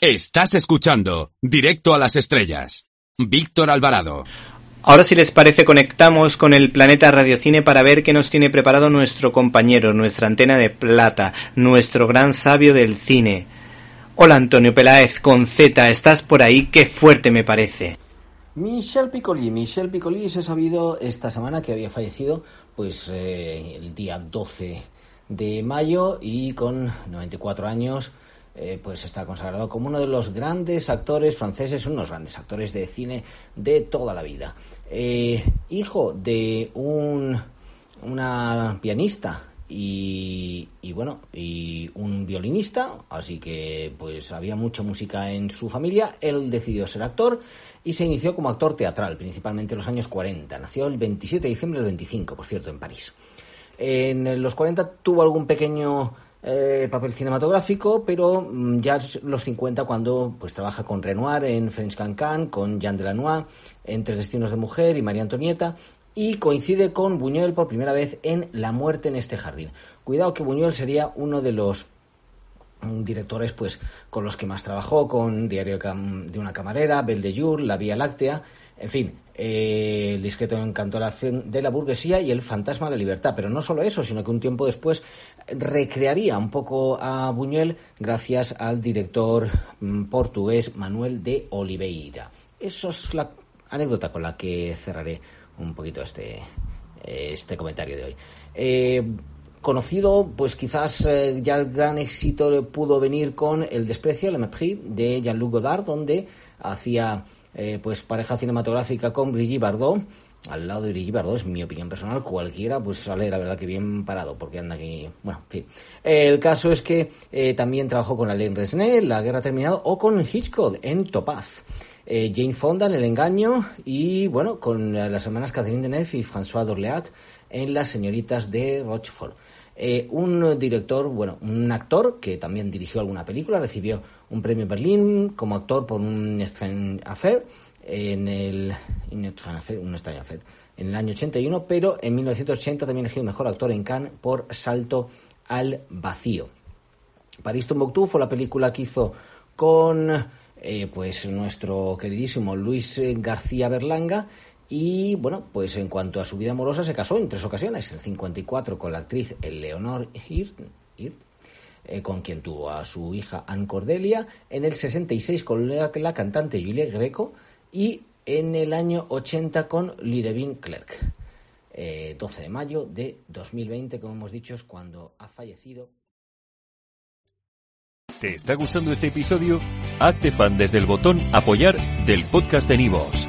Estás escuchando Directo a las Estrellas. Víctor Alvarado. Ahora si les parece conectamos con el planeta Radiocine para ver qué nos tiene preparado nuestro compañero, nuestra antena de plata, nuestro gran sabio del cine. Hola Antonio Peláez con Z, ¿estás por ahí? Qué fuerte me parece. Michel Piccoli, Michel Piccoli se ha sabido esta semana que había fallecido pues eh, el día 12 de mayo y con 94 años eh, pues está consagrado como uno de los grandes actores franceses, unos grandes actores de cine de toda la vida. Eh, hijo de un, una pianista y, y, bueno, y un violinista, así que pues había mucha música en su familia. Él decidió ser actor y se inició como actor teatral, principalmente en los años 40. Nació el 27 de diciembre del 25, por cierto, en París. En los 40 tuvo algún pequeño eh, papel cinematográfico, pero mm, ya los 50 cuando pues trabaja con Renoir en French Cancan, con Jean Delanois en Tres Destinos de Mujer y María Antonieta, y coincide con Buñuel por primera vez en La muerte en este jardín. Cuidado que Buñuel sería uno de los mm, directores pues con los que más trabajó, con Diario de una camarera, Belle de Jour, La Vía Láctea, en fin, eh, el discreto encanto de la burguesía y el fantasma de la libertad. Pero no solo eso, sino que un tiempo después recrearía un poco a Buñuel gracias al director mm, portugués Manuel de Oliveira. Eso es la anécdota con la que cerraré un poquito este, este comentario de hoy. Eh, conocido, pues quizás eh, ya el gran éxito pudo venir con El desprecio, Le Mépris, de Jean-Luc Godard, donde hacía eh, pues pareja cinematográfica con Brigitte Bardot. Al lado de Brigitte Bardot, es mi opinión personal, cualquiera pues sale la verdad que bien parado, porque anda aquí... Bueno, en fin. el caso es que eh, también trabajó con Alain Resnais, La Guerra Terminado, o con Hitchcock en Topaz. Eh, Jane Fonda en El Engaño y, bueno, con las hermanas Catherine Deneuve y François d'Orléac en Las Señoritas de Rochefort. Eh, un director, bueno, un actor que también dirigió alguna película, recibió un premio Berlín como actor por un Strange Affair en el un en el año 81, pero en 1980 también elegido mejor actor en Cannes por Salto al vacío. París Tombuctú fue la película que hizo con eh, pues nuestro queridísimo Luis García Berlanga y bueno, pues en cuanto a su vida amorosa, se casó en tres ocasiones. En el 54 con la actriz Eleonor Hirt, eh, con quien tuvo a su hija Anne Cordelia. En el 66 con la, cantante Juliette Greco. Y en el año 80 con Ludivine Clerc. 12 eh, de mayo de 2020, como hemos dicho, es cuando ha fallecido. ¿Te está gustando este episodio? Hazte fan desde el botón Apoyar del podcast de Nivos.